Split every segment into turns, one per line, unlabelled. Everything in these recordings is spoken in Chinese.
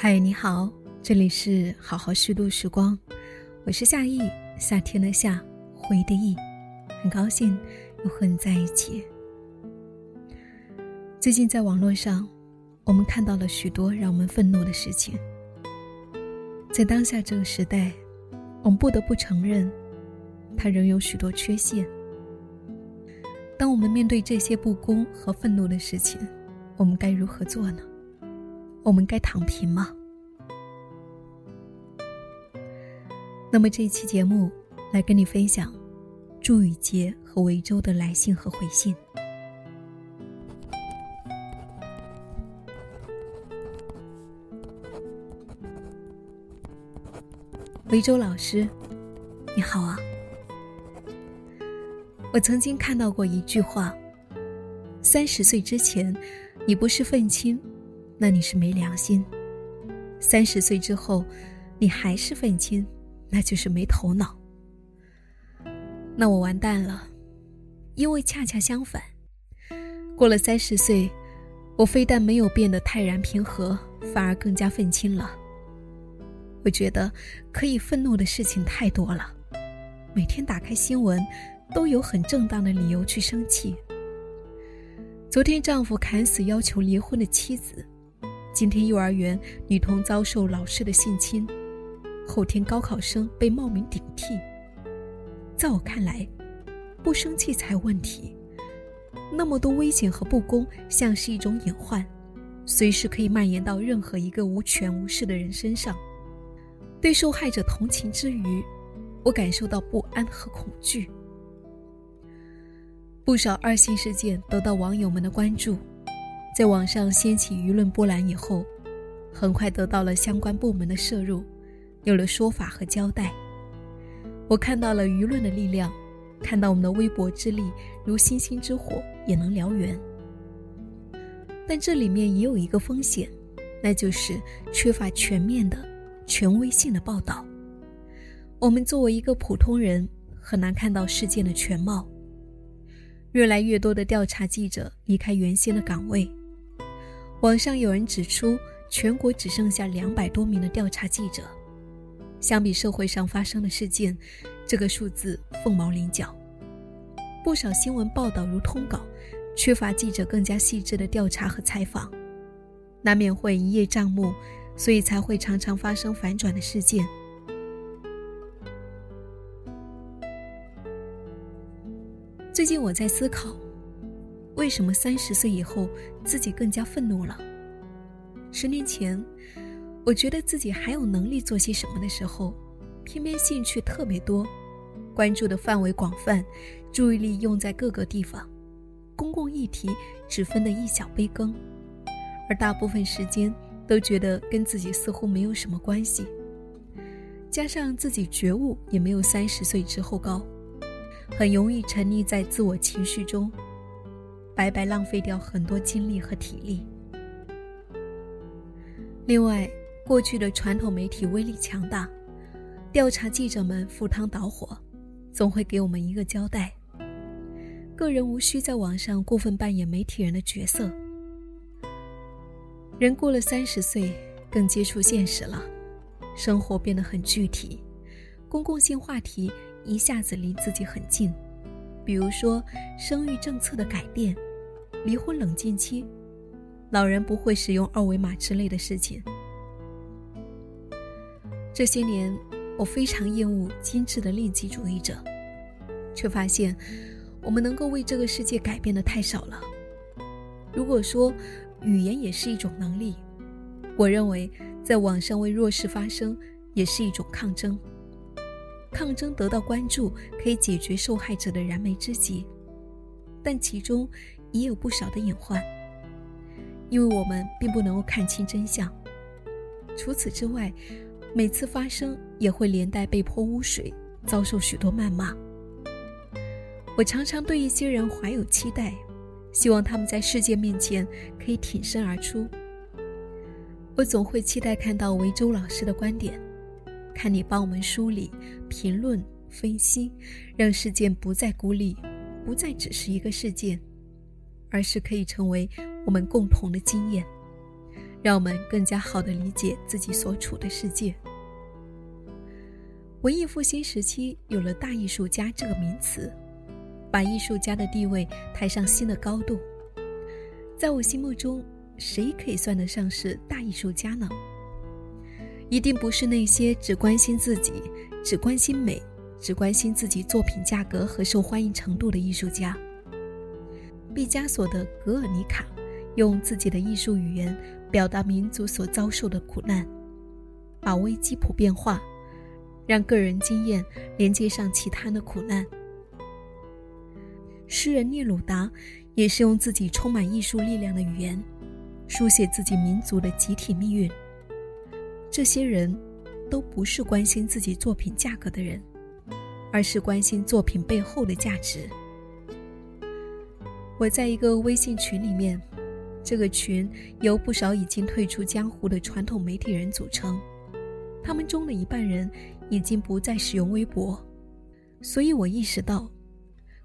嗨，你好，这里是好好虚度时光，我是夏意，夏天的夏，回的忆，很高兴又和你在一起。最近在网络上，我们看到了许多让我们愤怒的事情，在当下这个时代，我们不得不承认，它仍有许多缺陷。当我们面对这些不公和愤怒的事情，我们该如何做呢？我们该躺平吗？那么这一期节目来跟你分享朱雨杰和维州的来信和回信。维州老师，你好啊！我曾经看到过一句话：三十岁之前，你不是愤青，那你是没良心；三十岁之后，你还是愤青，那就是没头脑。那我完蛋了，因为恰恰相反，过了三十岁，我非但没有变得泰然平和，反而更加愤青了。我觉得可以愤怒的事情太多了，每天打开新闻。都有很正当的理由去生气。昨天丈夫砍死要求离婚的妻子，今天幼儿园女童遭受老师的性侵，后天高考生被冒名顶替。在我看来，不生气才有问题。那么多危险和不公，像是一种隐患，随时可以蔓延到任何一个无权无势的人身上。对受害者同情之余，我感受到不安和恐惧。不少二性事件得到网友们的关注，在网上掀起舆论波澜以后，很快得到了相关部门的摄入，有了说法和交代。我看到了舆论的力量，看到我们的微薄之力如星星之火也能燎原。但这里面也有一个风险，那就是缺乏全面的、权威性的报道。我们作为一个普通人，很难看到事件的全貌。越来越多的调查记者离开原先的岗位，网上有人指出，全国只剩下两百多名的调查记者。相比社会上发生的事件，这个数字凤毛麟角。不少新闻报道如通稿，缺乏记者更加细致的调查和采访，难免会一叶障目，所以才会常常发生反转的事件。最近我在思考，为什么三十岁以后自己更加愤怒了？十年前，我觉得自己还有能力做些什么的时候，偏偏兴趣特别多，关注的范围广泛，注意力用在各个地方，公共议题只分得一小杯羹，而大部分时间都觉得跟自己似乎没有什么关系，加上自己觉悟也没有三十岁之后高。很容易沉溺在自我情绪中，白白浪费掉很多精力和体力。另外，过去的传统媒体威力强大，调查记者们赴汤蹈火，总会给我们一个交代。个人无需在网上过分扮演媒体人的角色。人过了三十岁，更接触现实了，生活变得很具体，公共性话题。一下子离自己很近，比如说生育政策的改变、离婚冷静期、老人不会使用二维码之类的事情。这些年，我非常厌恶精致的利己主义者，却发现我们能够为这个世界改变的太少了。如果说语言也是一种能力，我认为在网上为弱势发声也是一种抗争。抗争得到关注，可以解决受害者的燃眉之急，但其中也有不少的隐患，因为我们并不能够看清真相。除此之外，每次发生也会连带被泼污水，遭受许多谩骂。我常常对一些人怀有期待，希望他们在世界面前可以挺身而出。我总会期待看到维州老师的观点。看你帮我们梳理、评论、分析，让事件不再孤立，不再只是一个事件，而是可以成为我们共同的经验，让我们更加好的理解自己所处的世界。文艺复兴时期有了“大艺术家”这个名词，把艺术家的地位抬上新的高度。在我心目中，谁可以算得上是大艺术家呢？一定不是那些只关心自己、只关心美、只关心自己作品价格和受欢迎程度的艺术家。毕加索的《格尔尼卡》用自己的艺术语言表达民族所遭受的苦难，把危机普遍化，让个人经验连接上其他的苦难。诗人聂鲁达也是用自己充满艺术力量的语言，书写自己民族的集体命运。这些人，都不是关心自己作品价格的人，而是关心作品背后的价值。我在一个微信群里面，这个群由不少已经退出江湖的传统媒体人组成，他们中的一半人已经不再使用微博，所以我意识到，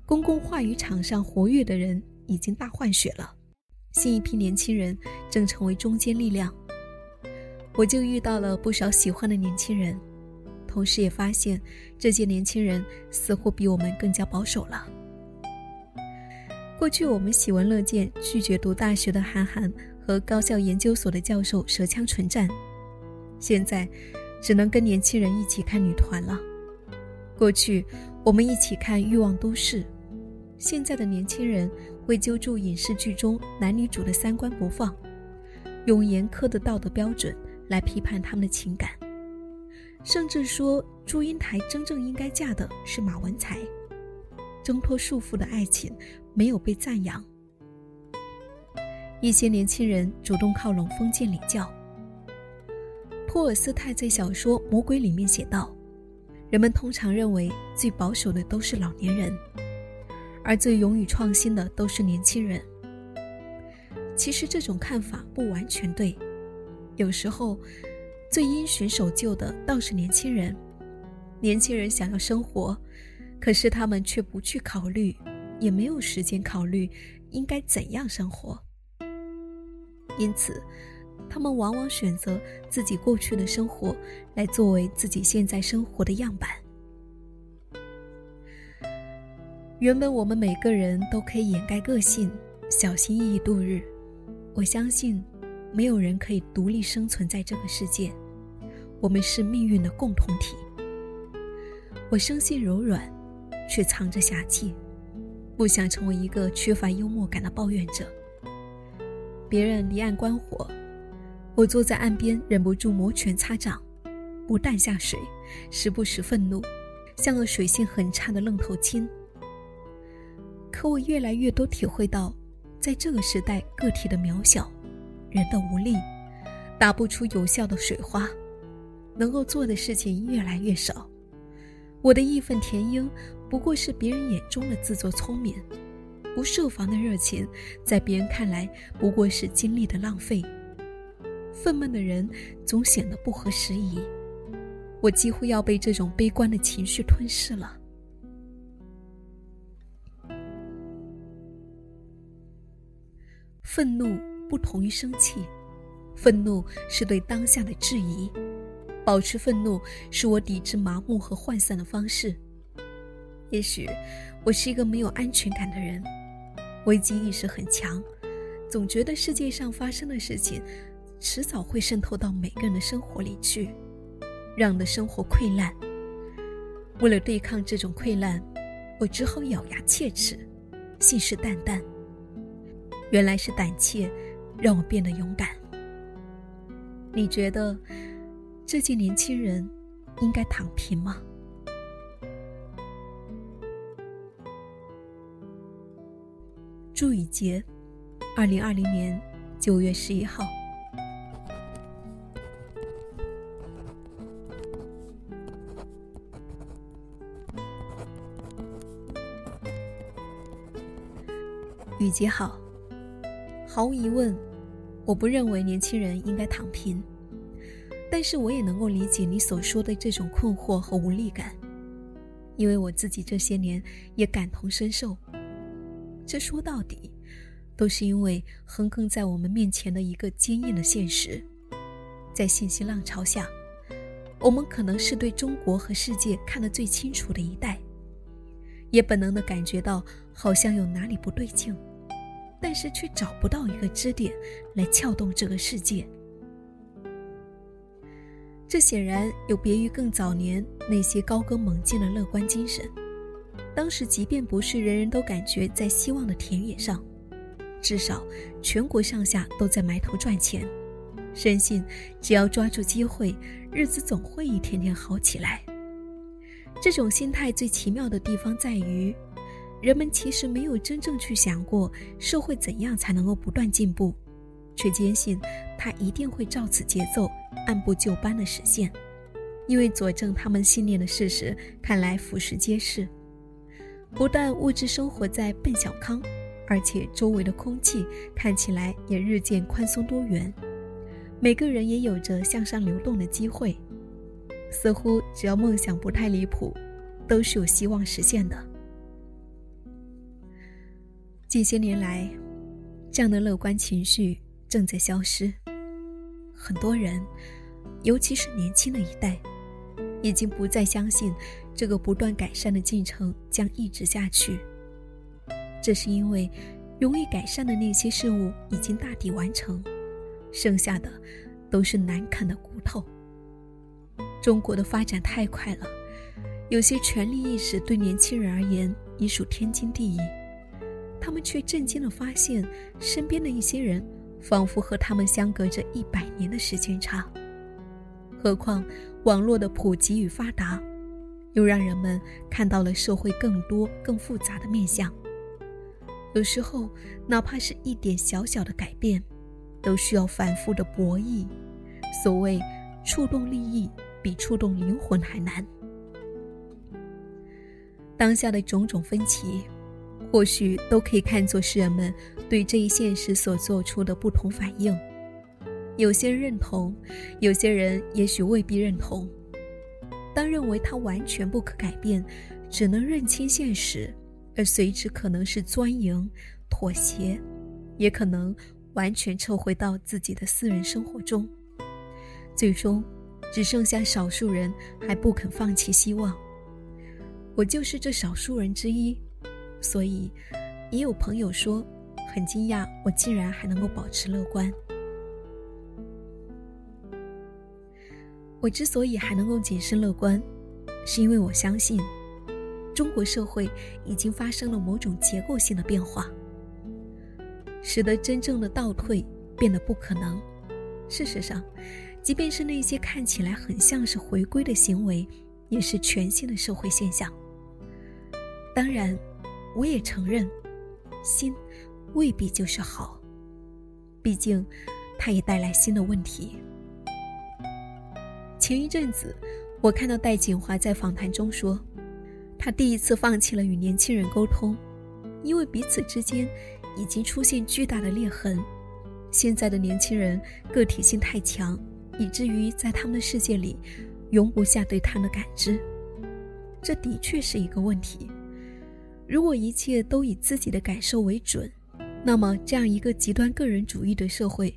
公共话语场上活跃的人已经大换血了，新一批年轻人正成为中坚力量。我就遇到了不少喜欢的年轻人，同时也发现这些年轻人似乎比我们更加保守了。过去我们喜闻乐见拒绝读大学的韩寒和高校研究所的教授舌枪唇战，现在只能跟年轻人一起看女团了。过去我们一起看《欲望都市》，现在的年轻人会揪住影视剧中男女主的三观不放，用严苛的道德标准。来批判他们的情感，甚至说祝英台真正应该嫁的是马文才，挣脱束缚的爱情没有被赞扬。一些年轻人主动靠拢封建礼教。托尔斯泰在小说《魔鬼》里面写道：“人们通常认为最保守的都是老年人，而最勇于创新的都是年轻人。”其实这种看法不完全对。有时候，最因循守旧的倒是年轻人。年轻人想要生活，可是他们却不去考虑，也没有时间考虑应该怎样生活。因此，他们往往选择自己过去的生活来作为自己现在生活的样板。原本我们每个人都可以掩盖个性，小心翼翼度日。我相信。没有人可以独立生存在这个世界，我们是命运的共同体。我生性柔软，却藏着侠气，不想成为一个缺乏幽默感的抱怨者。别人离岸观火，我坐在岸边，忍不住摩拳擦掌，不淡下水，时不时愤怒，像个水性很差的愣头青。可我越来越多体会到，在这个时代，个体的渺小。人的无力，打不出有效的水花，能够做的事情越来越少。我的义愤填膺，不过是别人眼中的自作聪明；不设防的热情，在别人看来不过是精力的浪费。愤懑的人总显得不合时宜。我几乎要被这种悲观的情绪吞噬了。愤怒。不同于生气，愤怒是对当下的质疑。保持愤怒是我抵制麻木和涣散的方式。也许我是一个没有安全感的人，危机意识很强，总觉得世界上发生的事情迟早会渗透到每个人的生活里去，让的生活溃烂。为了对抗这种溃烂，我只好咬牙切齿，信誓旦旦。原来是胆怯。让我变得勇敢。你觉得这届年轻人应该躺平吗？朱雨杰，二零二零年九月十一号。雨杰好。毫无疑问，我不认为年轻人应该躺平，但是我也能够理解你所说的这种困惑和无力感，因为我自己这些年也感同身受。这说到底，都是因为横亘在我们面前的一个坚硬的现实。在信息浪潮下，我们可能是对中国和世界看得最清楚的一代，也本能的感觉到好像有哪里不对劲，但是却找不到一个支点来撬动这个世界。这显然有别于更早年那些高歌猛进的乐观精神。当时，即便不是人人都感觉在希望的田野上，至少全国上下都在埋头赚钱，深信只要抓住机会，日子总会一天天好起来。这种心态最奇妙的地方在于，人们其实没有真正去想过社会怎样才能够不断进步，却坚信它一定会照此节奏。按部就班的实现，因为佐证他们信念的事实，看来俯拾皆是。不但物质生活在奔小康，而且周围的空气看起来也日渐宽松多元，每个人也有着向上流动的机会。似乎只要梦想不太离谱，都是有希望实现的。近些年来，这样的乐观情绪正在消失。很多人，尤其是年轻的一代，已经不再相信这个不断改善的进程将一直下去。这是因为容易改善的那些事物已经大抵完成，剩下的都是难啃的骨头。中国的发展太快了，有些权力意识对年轻人而言已属天经地义，他们却震惊地发现身边的一些人。仿佛和他们相隔着一百年的时间差。何况网络的普及与发达，又让人们看到了社会更多、更复杂的面相。有时候，哪怕是一点小小的改变，都需要反复的博弈。所谓触动利益，比触动灵魂还难。当下的种种分歧。或许都可以看作是人们对这一现实所做出的不同反应。有些人认同，有些人也许未必认同。当认为它完全不可改变，只能认清现实，而随之可能是钻营、妥协，也可能完全撤回到自己的私人生活中。最终，只剩下少数人还不肯放弃希望。我就是这少数人之一。所以，也有朋友说，很惊讶我竟然还能够保持乐观。我之所以还能够谨慎乐观，是因为我相信，中国社会已经发生了某种结构性的变化，使得真正的倒退变得不可能。事实上，即便是那些看起来很像是回归的行为，也是全新的社会现象。当然。我也承认，新未必就是好，毕竟它也带来新的问题。前一阵子，我看到戴锦华在访谈中说，他第一次放弃了与年轻人沟通，因为彼此之间已经出现巨大的裂痕。现在的年轻人个体性太强，以至于在他们的世界里容不下对他的感知，这的确是一个问题。如果一切都以自己的感受为准，那么这样一个极端个人主义的社会，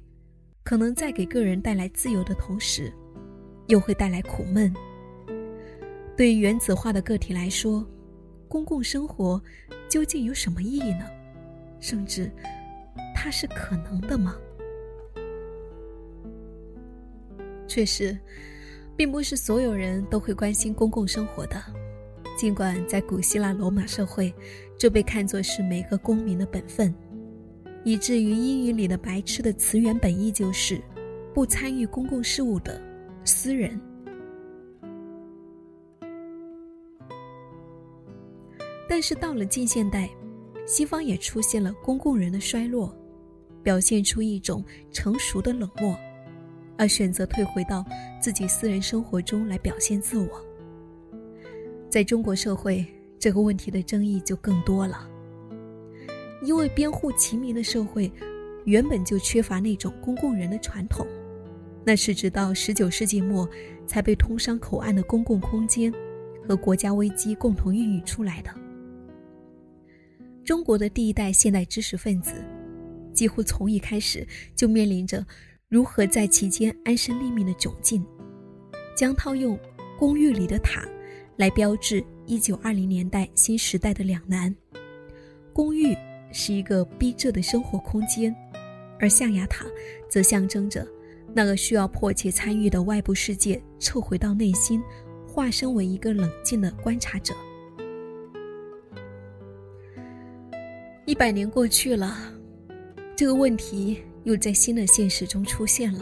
可能在给个人带来自由的同时，又会带来苦闷。对于原子化的个体来说，公共生活究竟有什么意义呢？甚至，它是可能的吗？确实，并不是所有人都会关心公共生活的。尽管在古希腊罗马社会，这被看作是每个公民的本分，以至于英语里的“白痴”的词源本意就是不参与公共事务的私人。但是到了近现代，西方也出现了公共人的衰落，表现出一种成熟的冷漠，而选择退回到自己私人生活中来表现自我。在中国社会，这个问题的争议就更多了。因为边户齐民的社会，原本就缺乏那种公共人的传统，那是直到十九世纪末才被通商口岸的公共空间和国家危机共同孕育出来的。中国的第一代现代知识分子，几乎从一开始就面临着如何在其间安身立命的窘境。江涛用“公寓里的塔”来标志一九二零年代新时代的两难。公寓是一个逼仄的生活空间，而象牙塔则象征着那个需要迫切参与的外部世界撤回到内心，化身为一个冷静的观察者。一百年过去了，这个问题又在新的现实中出现了。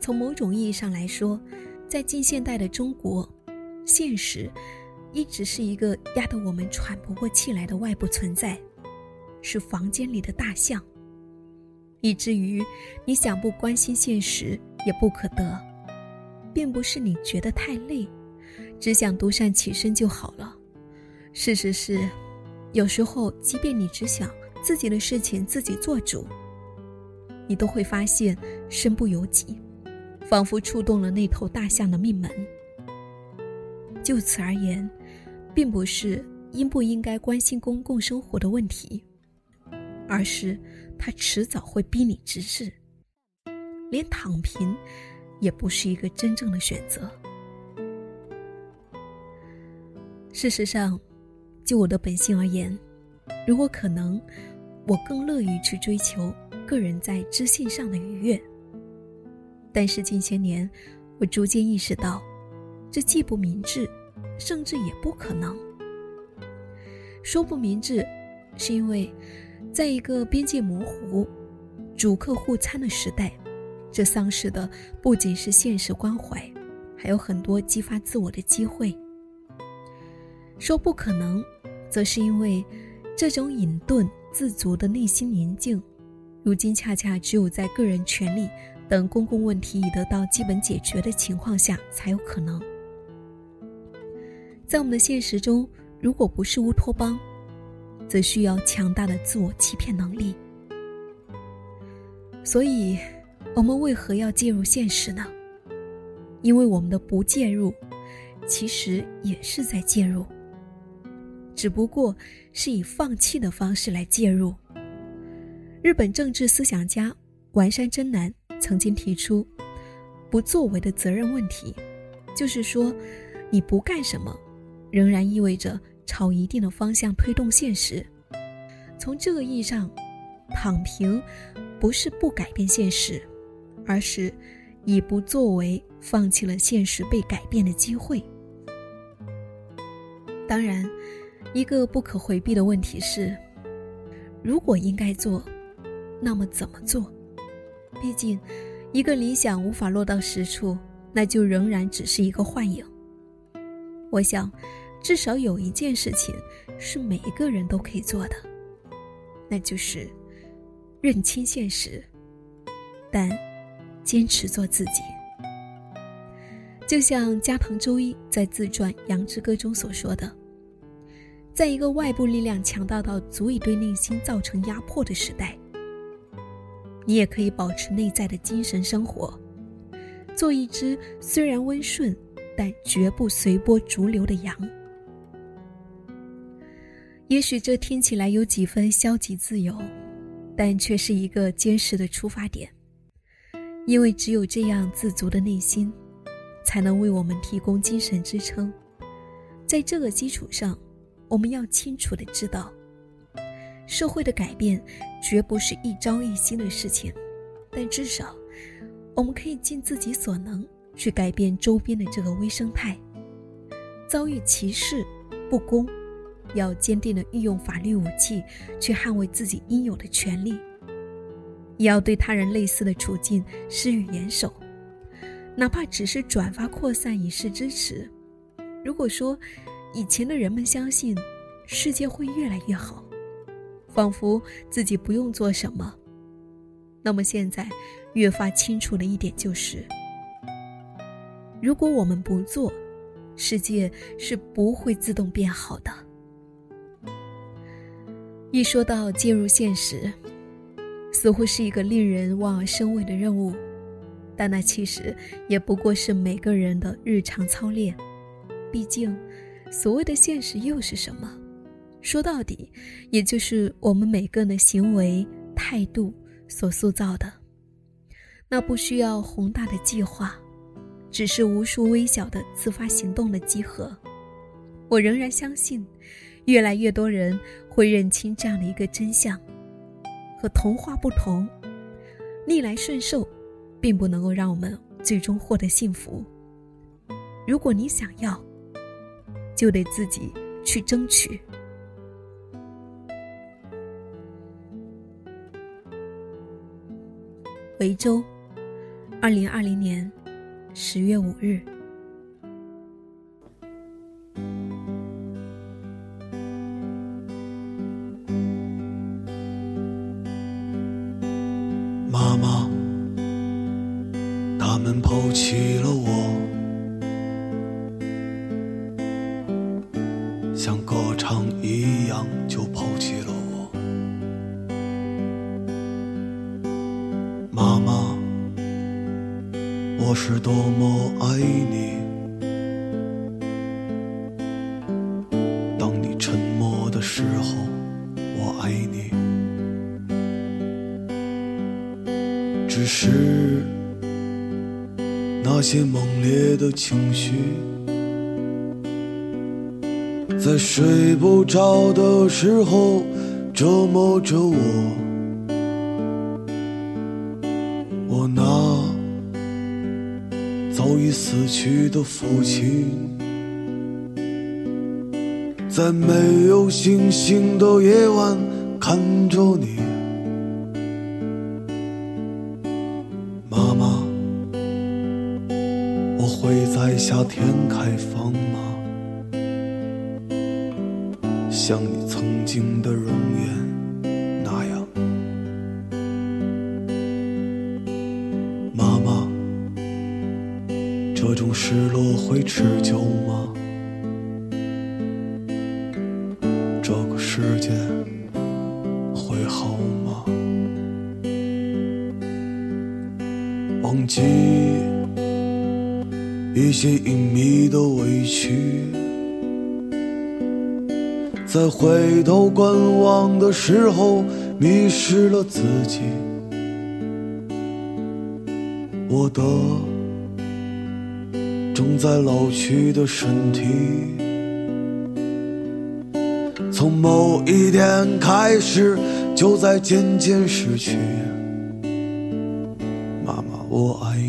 从某种意义上来说，在近现代的中国，现实一直是一个压得我们喘不过气来的外部存在，是房间里的大象，以至于你想不关心现实也不可得，并不是你觉得太累，只想独善其身就好了。事实是。有时候，即便你只想自己的事情自己做主，你都会发现身不由己，仿佛触动了那头大象的命门。就此而言，并不是应不应该关心公共生活的问题，而是他迟早会逼你直视。连躺平，也不是一个真正的选择。事实上。就我的本性而言，如果可能，我更乐于去追求个人在知性上的愉悦。但是近些年，我逐渐意识到，这既不明智，甚至也不可能。说不明智，是因为，在一个边界模糊、主客互参的时代，这丧失的不仅是现实关怀，还有很多激发自我的机会。说不可能。则是因为，这种隐遁自足的内心宁静，如今恰恰只有在个人权利等公共问题已得到基本解决的情况下才有可能。在我们的现实中，如果不是乌托邦，则需要强大的自我欺骗能力。所以，我们为何要介入现实呢？因为我们的不介入，其实也是在介入。只不过是以放弃的方式来介入。日本政治思想家丸山真男曾经提出“不作为的责任问题”，就是说，你不干什么，仍然意味着朝一定的方向推动现实。从这个意义上，躺平不是不改变现实，而是以不作为放弃了现实被改变的机会。当然。一个不可回避的问题是：如果应该做，那么怎么做？毕竟，一个理想无法落到实处，那就仍然只是一个幻影。我想，至少有一件事情是每一个人都可以做的，那就是认清现实，但坚持做自己。就像加藤周一在自传《羊之歌》中所说的。在一个外部力量强大到足以对内心造成压迫的时代，你也可以保持内在的精神生活，做一只虽然温顺，但绝不随波逐流的羊。也许这听起来有几分消极自由，但却是一个坚实的出发点，因为只有这样自足的内心，才能为我们提供精神支撑。在这个基础上。我们要清楚的知道，社会的改变绝不是一朝一夕的事情，但至少，我们可以尽自己所能去改变周边的这个微生态。遭遇歧视、不公，要坚定的运用法律武器去捍卫自己应有的权利，也要对他人类似的处境施予援手，哪怕只是转发扩散以示支持。如果说，以前的人们相信，世界会越来越好，仿佛自己不用做什么。那么现在，越发清楚的一点就是：如果我们不做，世界是不会自动变好的。一说到介入现实，似乎是一个令人望而生畏的任务，但那其实也不过是每个人的日常操练。毕竟。所谓的现实又是什么？说到底，也就是我们每个人的行为、态度所塑造的。那不需要宏大的计划，只是无数微小的自发行动的集合。我仍然相信，越来越多人会认清这样的一个真相：和童话不同，逆来顺受，并不能够让我们最终获得幸福。如果你想要，就得自己去争取。维州，二零二零年十月五日。
抛弃了我，像歌唱一样就抛弃了我。妈妈，我是多么爱你，情绪，在睡不着的时候折磨着我。我那早已死去的父亲，在没有星星的夜晚看着你。天开放吗？像你曾经的容颜那样。妈妈，这种失落会持一些隐秘的委屈，在回头观望的时候迷失了自己。我的正在老去的身体，从某一天开始就在渐渐失去。妈妈，我爱你